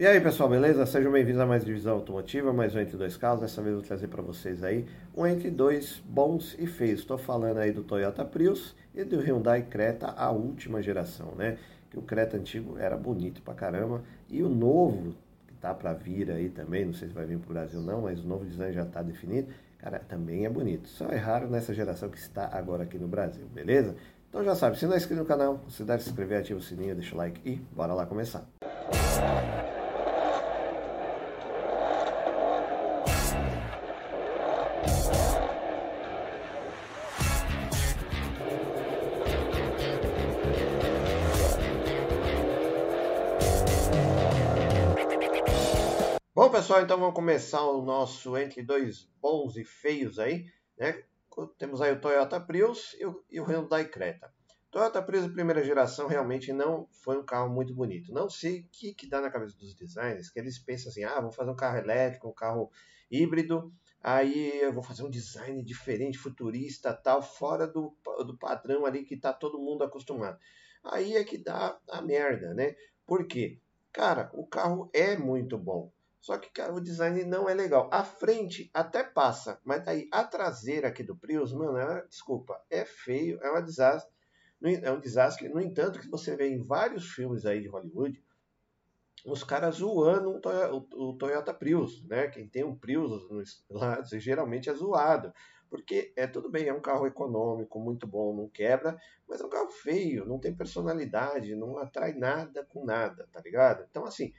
E aí pessoal, beleza? Sejam bem-vindos a mais Divisão Automotiva, mais um Entre Dois Carros. Dessa vez eu vou trazer para vocês aí um Entre Dois bons e feios. Estou falando aí do Toyota Prius e do Hyundai Creta, a última geração, né? Que o Creta antigo era bonito pra caramba e o novo, que tá para vir aí também, não sei se vai vir pro Brasil não, mas o novo design já está definido, cara, também é bonito. Só é raro nessa geração que está agora aqui no Brasil, beleza? Então já sabe, se não é inscrito no canal, considere se inscrever, ativa o sininho, deixa o like e bora lá começar. Bom, pessoal, então vamos começar o nosso entre dois bons e feios aí, né? Temos aí o Toyota Prius e o, Hyundai Creta. Toyota Prius primeira geração realmente não foi um carro muito bonito. Não sei o que, que dá na cabeça dos designers, que eles pensam assim, ah, vou fazer um carro elétrico, um carro híbrido, aí eu vou fazer um design diferente, futurista, tal, fora do, do padrão ali que está todo mundo acostumado. Aí é que dá a merda, né? Por quê? Cara, o carro é muito bom. Só que, cara, o design não é legal. A frente até passa, mas daí a traseira aqui do Prius, mano, é, desculpa, é feio, é um desastre. É um desastre. No entanto, que você vê em vários filmes aí de Hollywood, os caras zoando o, Toyota Prius, né? Quem tem um Prius lá geralmente é zoado. Porque é tudo bem, é um carro econômico, muito bom, não quebra, mas é um carro feio, não tem personalidade, não atrai nada com nada, tá ligado? Então, assim,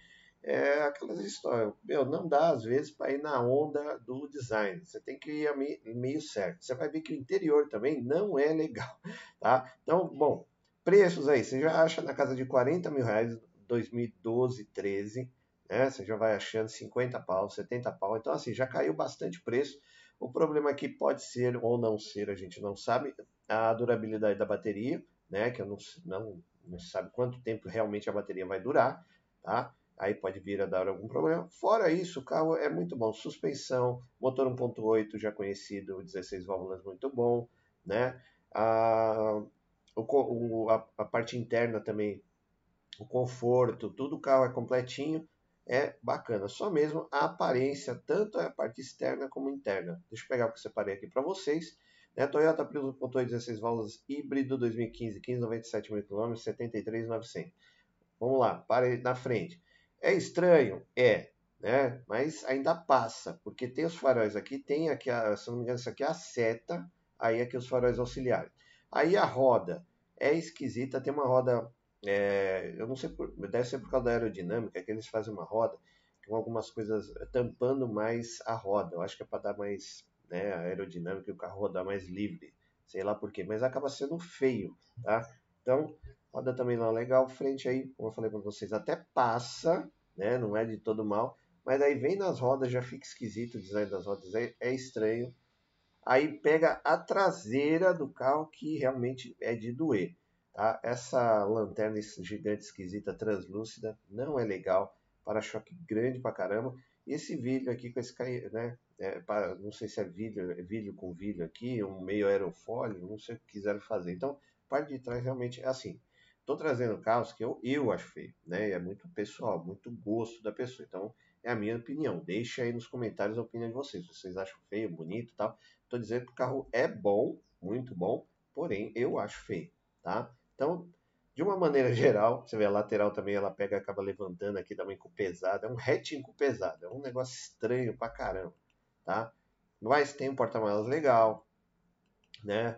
é aquelas histórias. Meu, não dá às vezes para ir na onda do design. Você tem que ir meio certo. Você vai ver que o interior também não é legal, tá? Então, bom, preços aí, você já acha na casa de 40 mil reais, 2012, 13, né? Você já vai achando 50 pau, 70 pau. Então, assim, já caiu bastante preço. O problema aqui pode ser ou não ser, a gente não sabe, a durabilidade da bateria, né? Que eu não, não, não sabe quanto tempo realmente a bateria vai durar, tá? Aí pode vir a dar algum problema. Fora isso, o carro é muito bom. Suspensão, motor 1.8 já conhecido, 16 válvulas muito bom, né? A, o, a, a, parte interna também, o conforto, tudo o carro é completinho, é bacana. Só mesmo a aparência, tanto a parte externa como interna. Deixa eu pegar o que eu separei aqui para vocês. Né? Toyota Prius 1.8 16 válvulas híbrido 2015, 1597 mil km, 73,900. Vamos lá, para na frente. É estranho? É, né? Mas ainda passa, porque tem os faróis aqui, tem aqui, a, se não me engano, isso aqui é a seta, aí aqui os faróis auxiliares. Aí a roda é esquisita, tem uma roda, é, eu não sei, por, deve ser por causa da aerodinâmica, que eles fazem uma roda com algumas coisas tampando mais a roda. Eu acho que é para dar mais né, aerodinâmica e o carro rodar mais livre, sei lá porquê, mas acaba sendo feio, tá? Então, Roda também é legal. Frente aí, como eu falei para vocês, até passa, né? Não é de todo mal. Mas aí vem nas rodas, já fica esquisito o design das rodas, é, é estranho. Aí pega a traseira do carro que realmente é de doer. Tá? Essa lanterna gigante esquisita, translúcida, não é legal. Para-choque grande pra caramba. E esse vidro aqui com esse, né? É, não sei se é vidro, é vidro com vidro aqui, um meio aerofólio, não sei o que quiseram fazer. Então, parte de trás realmente é assim. Estou trazendo casos que eu, eu acho feio, né? É muito pessoal, muito gosto da pessoa. Então, é a minha opinião. Deixa aí nos comentários a opinião de vocês. Vocês acham feio, bonito tal. Estou dizendo que o carro é bom, muito bom, porém eu acho feio, tá? Então, de uma maneira geral, você vê a lateral também, ela pega acaba levantando aqui, dá uma encupesada. É um hatch encupesado, é um negócio estranho pra caramba, tá? Mas tem um porta-malas legal, né?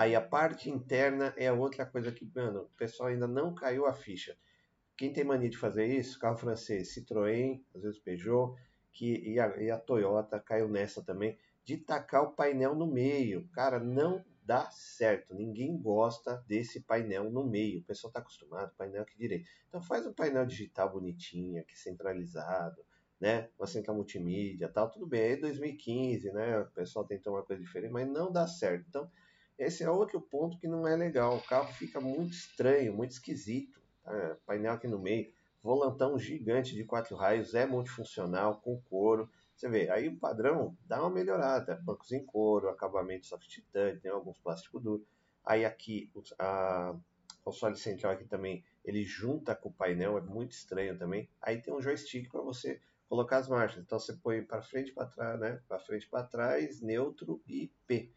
Aí a parte interna é outra coisa que, mano, o pessoal ainda não caiu a ficha. Quem tem mania de fazer isso? Carro francês, Citroën, às vezes Peugeot, que, e, a, e a Toyota caiu nessa também, de tacar o painel no meio. Cara, não dá certo. Ninguém gosta desse painel no meio. O pessoal está acostumado, painel aqui direito. Então faz um painel digital bonitinho, aqui centralizado, né? Uma central multimídia tal. Tudo bem, aí 2015, né? O pessoal tentou uma coisa diferente, mas não dá certo. Então esse é outro ponto que não é legal. O carro fica muito estranho, muito esquisito. Tá? Painel aqui no meio, volantão gigante de quatro raios, é multifuncional, com couro. Você vê, aí o padrão dá uma melhorada. Bancos em couro, acabamento soft titânio, tem alguns plásticos duros. Aí aqui, a console central aqui também ele junta com o painel, é muito estranho também. Aí tem um joystick para você colocar as marchas. Então você põe para frente, para trás, né? Para frente, para trás, neutro e P.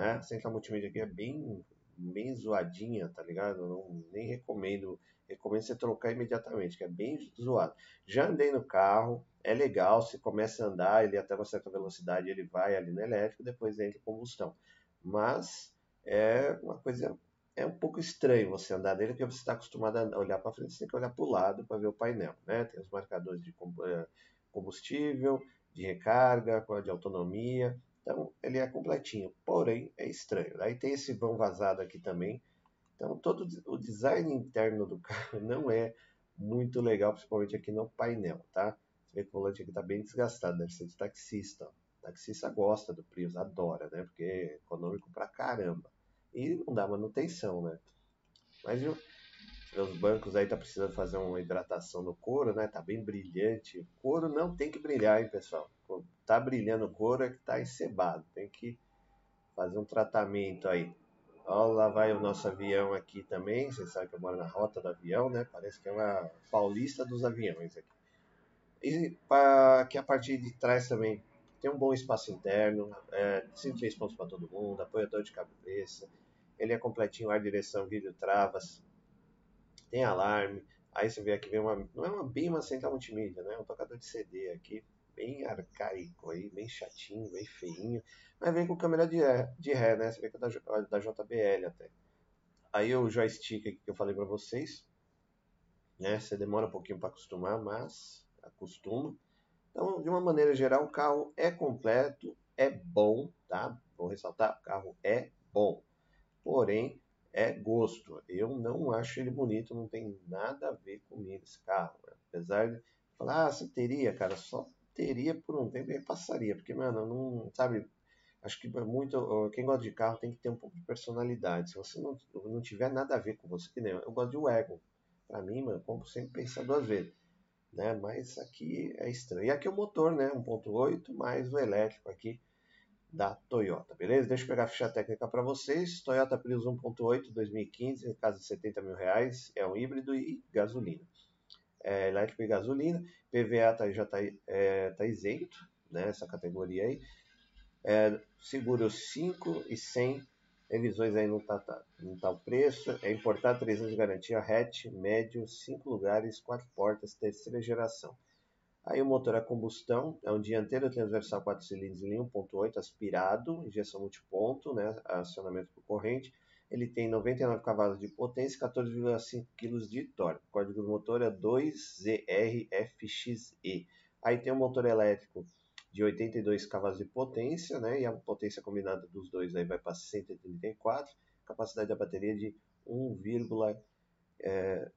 Né? A central multimídia aqui é bem, bem zoadinha, tá ligado? Não, nem recomendo. Recomendo você trocar imediatamente, que é bem zoado. Já andei no carro, é legal, se começa a andar, ele até uma certa velocidade ele vai ali no elétrico, depois entra em combustão. Mas é uma coisa é um pouco estranho você andar nele, porque você está acostumado a olhar para frente, você tem que olhar para o lado para ver o painel. Né? Tem os marcadores de eh, combustível, de recarga, de autonomia. Então, ele é completinho, porém é estranho. Aí tem esse vão vazado aqui também. Então, todo o design interno do carro não é muito legal, principalmente aqui no painel, tá? Você vê que o volante aqui está bem desgastado, deve ser de taxista. O taxista gosta do Prius, adora, né? Porque é econômico pra caramba e não dá manutenção, né? Mas viu, os bancos aí tá precisando fazer uma hidratação no couro, né? Tá bem brilhante. Couro não tem que brilhar, hein, pessoal? Tá brilhando couro é que tá encebado. Tem que fazer um tratamento aí. Ó, lá vai o nosso avião aqui também. Vocês sabem que eu moro na rota do avião, né? Parece que é uma paulista dos aviões aqui. E para que a partir de trás também tem um bom espaço interno, é, 103 pontos para todo mundo, apoiador de cabeça, ele é completinho, ar, direção, vídeo, travas, tem alarme, aí você vê aqui, vem uma, não é uma, bem uma central multimídia, né, é um tocador de CD aqui, bem arcaico aí, bem chatinho, bem feinho, mas vem com câmera de, de ré, né, você vê que é da, da JBL até. Aí o joystick aqui que eu falei para vocês, né, você demora um pouquinho para acostumar, mas acostuma. Então, de uma maneira geral, o carro é completo, é bom, tá? Vou ressaltar, o carro é bom. Porém, é gosto. Eu não acho ele bonito, não tem nada a ver comigo esse carro. Né? Apesar de falar, ah, você teria, cara, só teria por um tempo e passaria, porque, mano, não, sabe, acho que é muito, quem gosta de carro tem que ter um pouco de personalidade. Se você não, não tiver nada a ver com você, que nem eu, eu gosto de wagon. Pra mim, mano, compro sempre pensar duas vezes né? Mas aqui é estranho. E aqui o motor, né? 1.8 mais o elétrico aqui da Toyota, beleza? Deixa eu pegar a ficha técnica para vocês. Toyota Prius 1.8 2015, casa de 70 mil reais, é um híbrido e gasolina. É, elétrico e gasolina, PVA tá, já está é, tá isento, né? Essa categoria aí. É, seguro 5 e 100 revisões aí não tá, tá, tá preço. É importar 3 anos de garantia, hatch, médio, 5 lugares, 4 portas, terceira geração. Aí o motor a combustão, é um dianteiro transversal 4 cilindros em 1.8 aspirado, injeção multiponto, né, acionamento por corrente. Ele tem 99 cavalos de potência e 14,5 kg de torque. O código do motor é 2ZRFXE. Aí tem o motor elétrico de 82 cavalos de potência, né? E a potência combinada dos dois aí vai para 134, capacidade da bateria de 1,3 é,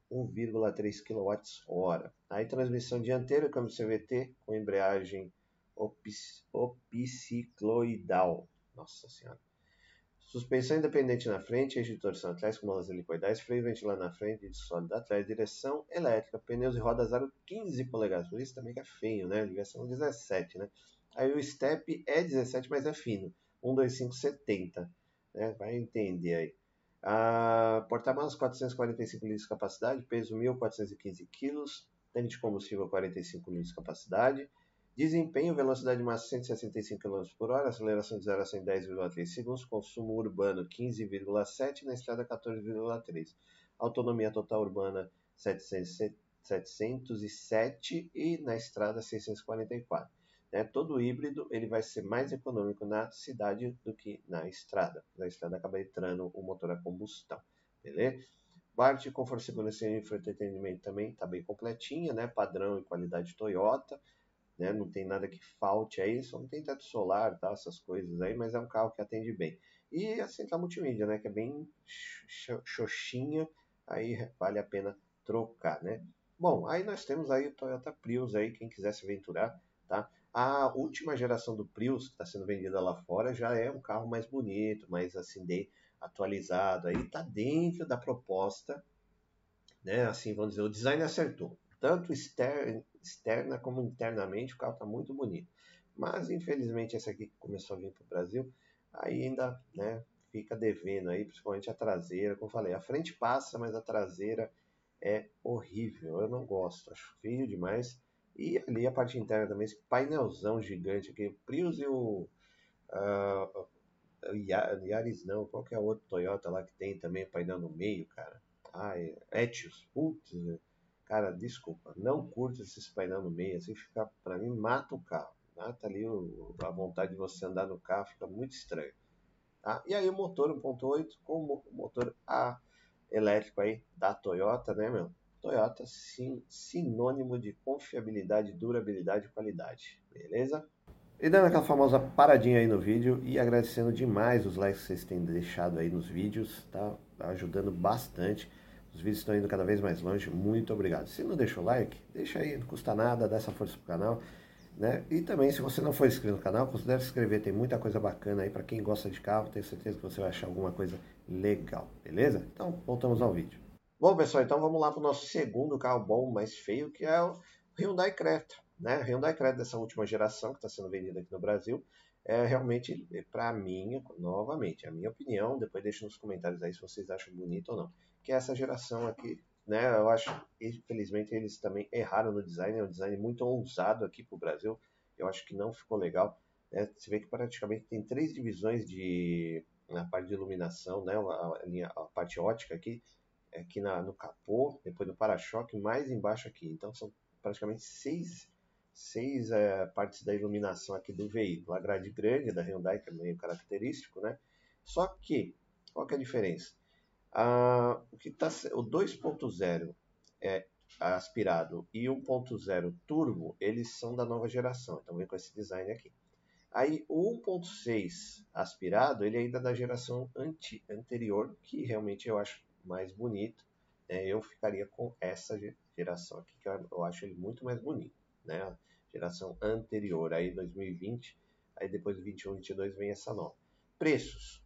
kWh. Aí transmissão dianteira, câmbio CVT com embreagem opicicloidal. Nossa senhora. Suspensão independente na frente, eixo de torção atrás com molas helicoidais, freio ventilado na frente de sólido atrás, direção elétrica, pneus e rodas aro 15 polegadas, por isso também que é feio, né? Ligação 17, né? Aí o step é 17, mas é fino, 12570, né? Vai entender aí. Ah, Porta-malas 445 litros de capacidade, peso 1.415 kg, tanque de combustível 45 litros de capacidade, Desempenho, velocidade máxima 165 km por hora, aceleração de 0 a 100 10,3 segundos, consumo urbano 15,7, na estrada 14,3. Autonomia total urbana 700, 707 e na estrada 644. Né? Todo híbrido ele vai ser mais econômico na cidade do que na estrada. Na estrada acaba entrando o motor a combustão, beleza? Parte conforto, segurança e entretenimento também está bem completinha, né? Padrão e qualidade Toyota né? Não tem nada que falte aí, só não tem teto solar, tá? Essas coisas aí, mas é um carro que atende bem. E a central multimídia, né? Que é bem xoxinha, aí vale a pena trocar, né? Bom, aí nós temos aí o Toyota Prius aí, quem quiser se aventurar, tá? A última geração do Prius que está sendo vendida lá fora já é um carro mais bonito, mais assim, de atualizado, aí tá dentro da proposta, né? Assim, vamos dizer, o design acertou. Tanto externo, externa como internamente, o carro está muito bonito. Mas infelizmente esse aqui que começou a vir para o Brasil, ainda né, fica devendo aí, principalmente a traseira, como eu falei, a frente passa, mas a traseira é horrível. Eu não gosto, acho feio demais. E ali a parte interna também, esse painelzão gigante aqui, o Prius e o uh, Yaris não, qual que é outro Toyota lá que tem também painel no meio, cara? Ai, Etios, putz, cara, desculpa, não curto esses painel no meio, assim fica, pra mim, mata o carro. Mata ali o, a vontade de você andar no carro, fica muito estranho. Tá? E aí o motor 1.8 com o motor A elétrico aí da Toyota, né, meu? Toyota sim, sinônimo de confiabilidade, durabilidade e qualidade, beleza? E dando aquela famosa paradinha aí no vídeo e agradecendo demais os likes que vocês têm deixado aí nos vídeos, tá ajudando bastante. Os vídeos estão indo cada vez mais longe, muito obrigado. Se não deixou o like, deixa aí, não custa nada, dá essa força pro canal. Né? E também, se você não for inscrito no canal, considere se inscrever, tem muita coisa bacana aí para quem gosta de carro, tenho certeza que você vai achar alguma coisa legal, beleza? Então, voltamos ao vídeo. Bom, pessoal, então vamos lá para o nosso segundo carro bom, mais feio, que é o Hyundai Creta. Né? Hyundai Creta dessa última geração que está sendo vendida aqui no Brasil, é realmente, para mim, novamente, a minha opinião, depois deixe nos comentários aí se vocês acham bonito ou não, que é essa geração aqui né? Eu acho, infelizmente, eles também erraram no design, é um design muito ousado aqui para o Brasil. Eu acho que não ficou legal. Né? Você vê que praticamente tem três divisões de na parte de iluminação, né? A, linha, a parte ótica aqui, aqui na, no capô, depois no para-choque, mais embaixo aqui. Então são praticamente seis, seis é, partes da iluminação aqui do veículo. A grade grande da Hyundai, que é meio característico, né? Só que, qual que é a diferença? Ah, o que tá, o 2.0 é aspirado e 1.0 turbo, eles são da nova geração, então vem com esse design aqui. Aí o 1.6 aspirado, ele é ainda da geração anti, anterior, que realmente eu acho mais bonito. Né? Eu ficaria com essa geração aqui, que eu acho ele muito mais bonito. Né? Geração anterior, aí 2020, aí depois do 21, 22 vem essa nova. Preços.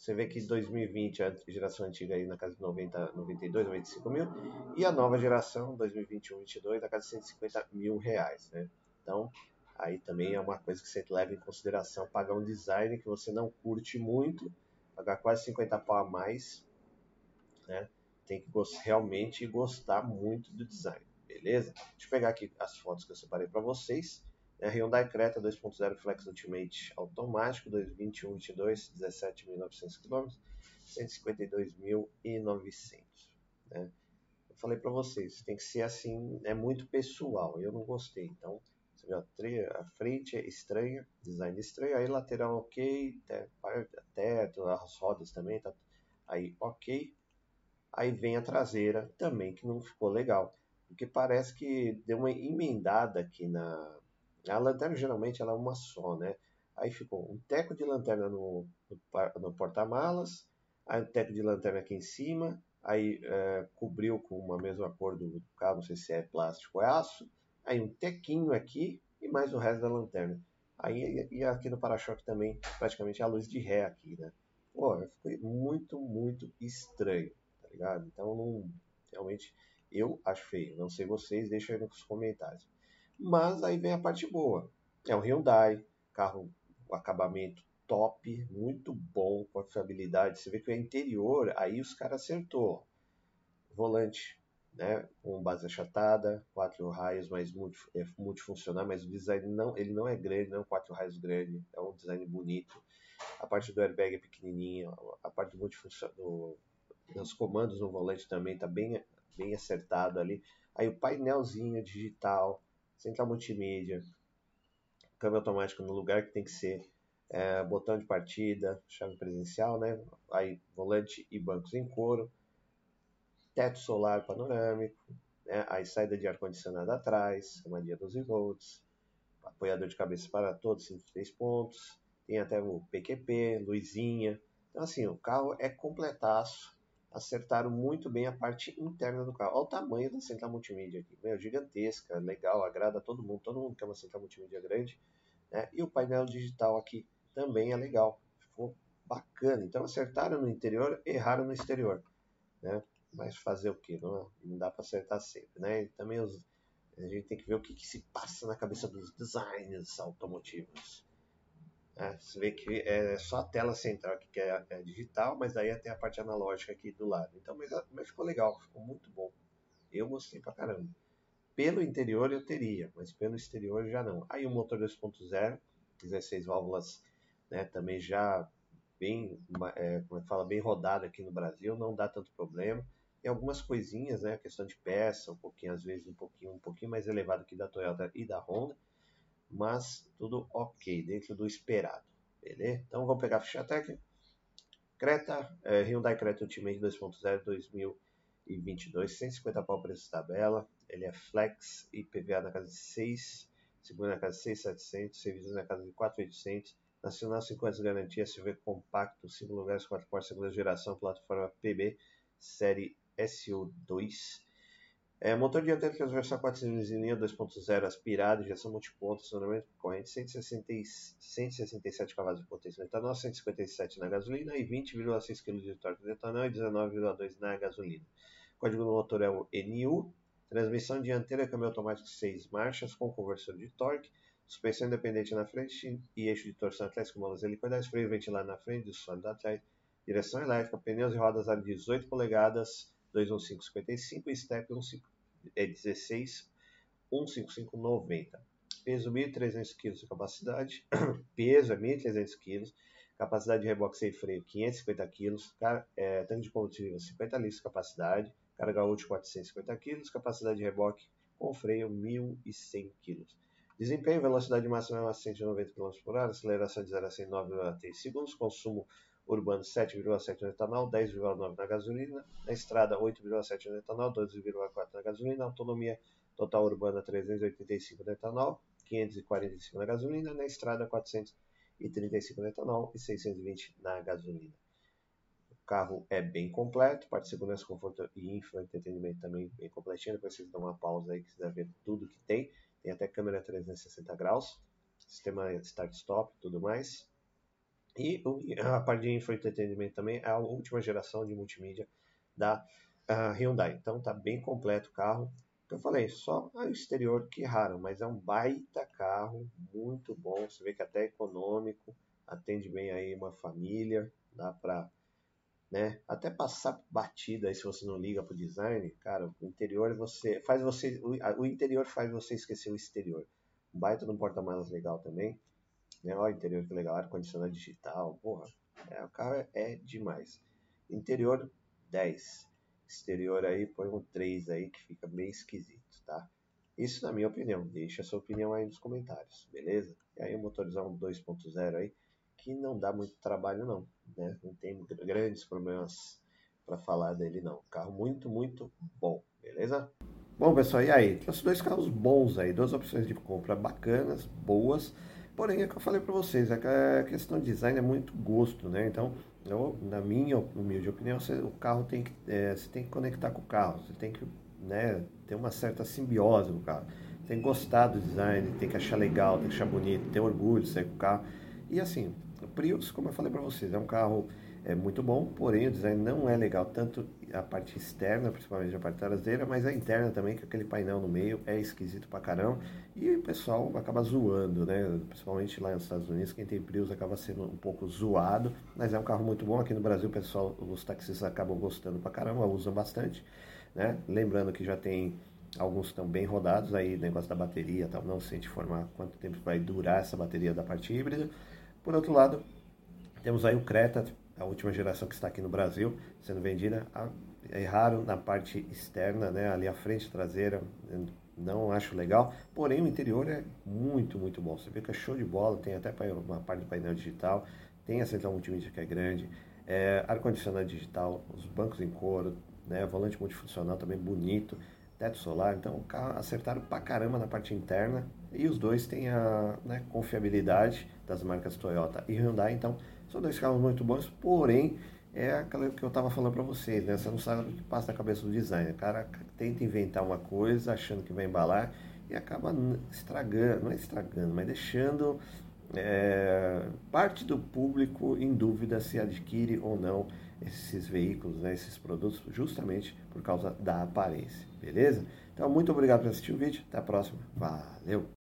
Você vê que 2020 a geração antiga aí na casa de 90, 92, 95 mil e a nova geração 2021, 22 na casa de 150 mil reais, né? Então aí também é uma coisa que você leva em consideração pagar um design que você não curte muito, pagar quase 50 pau a mais, né? Tem que realmente gostar muito do design, beleza? Deixa eu pegar aqui as fotos que eu separei para vocês. É, Hyundai Creta 2.0 Flex Ultimate automático, 2021 22 17.900 km, 152.900. Né? Eu falei para vocês, tem que ser assim, é muito pessoal, eu não gostei. Então, você vê a, frente é estranha, design estranho, aí lateral ok, teto, as rodas também, tá aí ok. Aí vem a traseira também, que não ficou legal, porque parece que deu uma emendada aqui na, a lanterna geralmente ela é uma só, né? Aí ficou um teco de lanterna no, no, porta-malas, aí um teco de lanterna aqui em cima, aí é, cobriu com uma mesma cor do carro, não sei se é plástico ou é aço, aí um tequinho aqui e mais o resto da lanterna. Aí e aqui no para-choque também, praticamente a luz de ré aqui, né? Pô, foi muito, muito estranho, tá ligado? Então, não, realmente, eu acho feio. Não sei vocês, deixa aí nos comentários. Mas aí vem a parte boa. É um Hyundai, carro, acabamento top, muito bom, confiabilidade. Você vê que o interior, aí os caras acertou. Volante, né, com base achatada, quatro raios, mas multi, é multifuncional, mas o design não, ele não é grande, não é quatro raios grande, é um design bonito. A parte do airbag é pequenininha, a parte do multifuncional, dos comandos no volante também está bem, bem acertado ali. Aí o painelzinho digital, central multimídia, câmbio automático no lugar que tem que ser, é, botão de partida, chave presencial, né? Aí volante e bancos em couro, teto solar panorâmico, né? aí saída de ar-condicionado atrás, armadilha 12 volts, apoiador de cabeça para todos, 53 pontos, tem até o PQP, luzinha. Então assim, o carro é completaço acertaram muito bem a parte interna do carro. Olha o tamanho da central multimídia aqui, meu, gigantesca, legal, agrada a todo mundo, todo mundo quer uma central multimídia grande. Né? E o painel digital aqui também é legal, ficou bacana. Então acertaram no interior, erraram no exterior. Né? Mas fazer o que? Não, não dá para acertar sempre. Né? E também os, a gente tem que ver o que, que se passa na cabeça dos designers automotivos. É, você vê que é só a tela central que é, é digital, mas aí tem a parte analógica aqui do lado. Então, mas, mas ficou legal, ficou muito bom. Eu gostei pra caramba. Pelo interior eu teria, mas pelo exterior já não. Aí o motor 2.0, 16 válvulas, né, também já bem, é, como é que fala, bem rodado aqui no Brasil, não dá tanto problema. Tem algumas coisinhas, né, questão de peça, um pouquinho, às vezes um pouquinho, um pouquinho mais elevado que da Toyota e da Honda, mas tudo ok, dentro do esperado, beleza? Então vamos pegar a ficha técnica. Creta, é, Hyundai Creta Ultimate 2.0 2022, 150 pau preço tabela, ele é flex, IPVA na casa de 6, seguro na casa de 6,700, serviço na casa de 4,800, nacional 5 anos de garantia, SV compacto, 5 lugares, 4 portas, segunda geração, plataforma PB, série SU2. É, motor dianteiro transversal 4 cilindros em linha 2.0 aspirado, injeção multiponto, acionamento corrente 160, 167 cavalos de potência no etanol, 157 na gasolina e 20,6 kg de torque no etanol e 19,2 na gasolina. O código do motor é o NU, Transmissão dianteira, câmbio automático 6 marchas com conversor de torque, suspensão independente na frente e eixo de torção atrás com molas helicoidais, freio ventilado na frente sólido atrás, direção elétrica, pneus e rodas a 18 polegadas, 21555 e step 15, é 16 15590. Peso 1.300 kg de capacidade, peso é 1.300 kg, capacidade de reboque sem freio 550 kg, é, tanque de combustível 50 litros capacidade, carga útil 450 kg, capacidade de reboque com freio 1.100 kg. Desempenho, velocidade máxima é 190 km por hora, aceleração de 0 a 100 9,3 segundos, consumo urbano 7,7 no etanol, 10,9 na gasolina, na estrada 8,7 no etanol, 12,4 na gasolina, autonomia total urbana 385 no etanol, 545 na gasolina, na estrada 435 no etanol e 620 na gasolina carro é bem completo, parte de segurança, conforto e infoentretenimento também bem completinho. Depois vocês dão uma pausa aí que quiser ver tudo que tem. Tem até câmera 360 graus, sistema start-stop tudo mais. E a parte de infoentretenimento também é a última geração de multimídia da Hyundai. Então tá bem completo o carro. Eu falei, só o exterior que raro, mas é um baita carro, muito bom. Você vê que até é econômico, atende bem aí uma família, dá para né? Até passar batida aí se você não liga pro design, cara, o interior você faz você o, interior faz você esquecer o exterior. Um baita no porta-malas legal também, né? O interior que legal, ar condicionado digital, porra. É, o carro é, demais. Interior 10. Exterior aí põe um 3 aí que fica bem esquisito, tá? Isso na minha opinião. Deixa a sua opinião aí nos comentários, beleza? E aí o motorzão 2.0 aí que não dá muito trabalho não, né? Não tem grandes problemas para falar dele não. Carro muito, muito bom, beleza? Bom, pessoal, e aí? Trouxe dois carros bons aí, duas opções de compra bacanas, boas. Porém, é que eu falei para vocês, é que a questão de design é muito gosto, né? Então, eu, na minha humilde opinião, você, o carro tem que, é, você tem que conectar com o carro, você tem que né, ter uma certa simbiose com o carro. Tem que gostar do design, tem que achar legal, tem que achar bonito, ter orgulho de sair com o carro. E assim, o Prius, como eu falei para vocês, é um carro é muito bom, porém o design não é legal, tanto a parte externa, principalmente a parte traseira, mas a interna também, que aquele painel no meio é esquisito pra caramba, e o pessoal acaba zoando, né? Principalmente lá nos Estados Unidos, quem tem Prius acaba sendo um pouco zoado, mas é um carro muito bom. Aqui no Brasil, o pessoal, os taxistas acabam gostando pra caramba, usam bastante, né? Lembrando que já tem alguns estão bem rodados aí, negócio da bateria, tal, não sei te informar quanto tempo vai durar essa bateria da parte híbrida. Por outro lado, temos aí o Creta, a última geração que está aqui no Brasil, sendo vendida. Raro na parte externa, né, ali a frente traseira, não acho legal. Porém, o interior é muito, muito bom. Você vê que é show de bola, tem até uma parte do painel digital, tem a central multimídia que é grande, é, ar-condicionado digital, os bancos em couro, né, volante multifuncional também bonito teto solar. Então, o carro acertaram pra caramba na parte interna e os dois têm a né, confiabilidade das marcas Toyota e Hyundai. Então, são dois carros muito bons, porém, é aquilo que eu estava falando para vocês, né? Você não sabe o que passa na cabeça do designer. O cara tenta inventar uma coisa achando que vai embalar e acaba estragando, não é estragando, mas deixando é, parte do público em dúvida se adquire ou não esses veículos, né, esses produtos, justamente por causa da aparência, beleza? Então, muito obrigado por assistir o vídeo, até a próxima, valeu!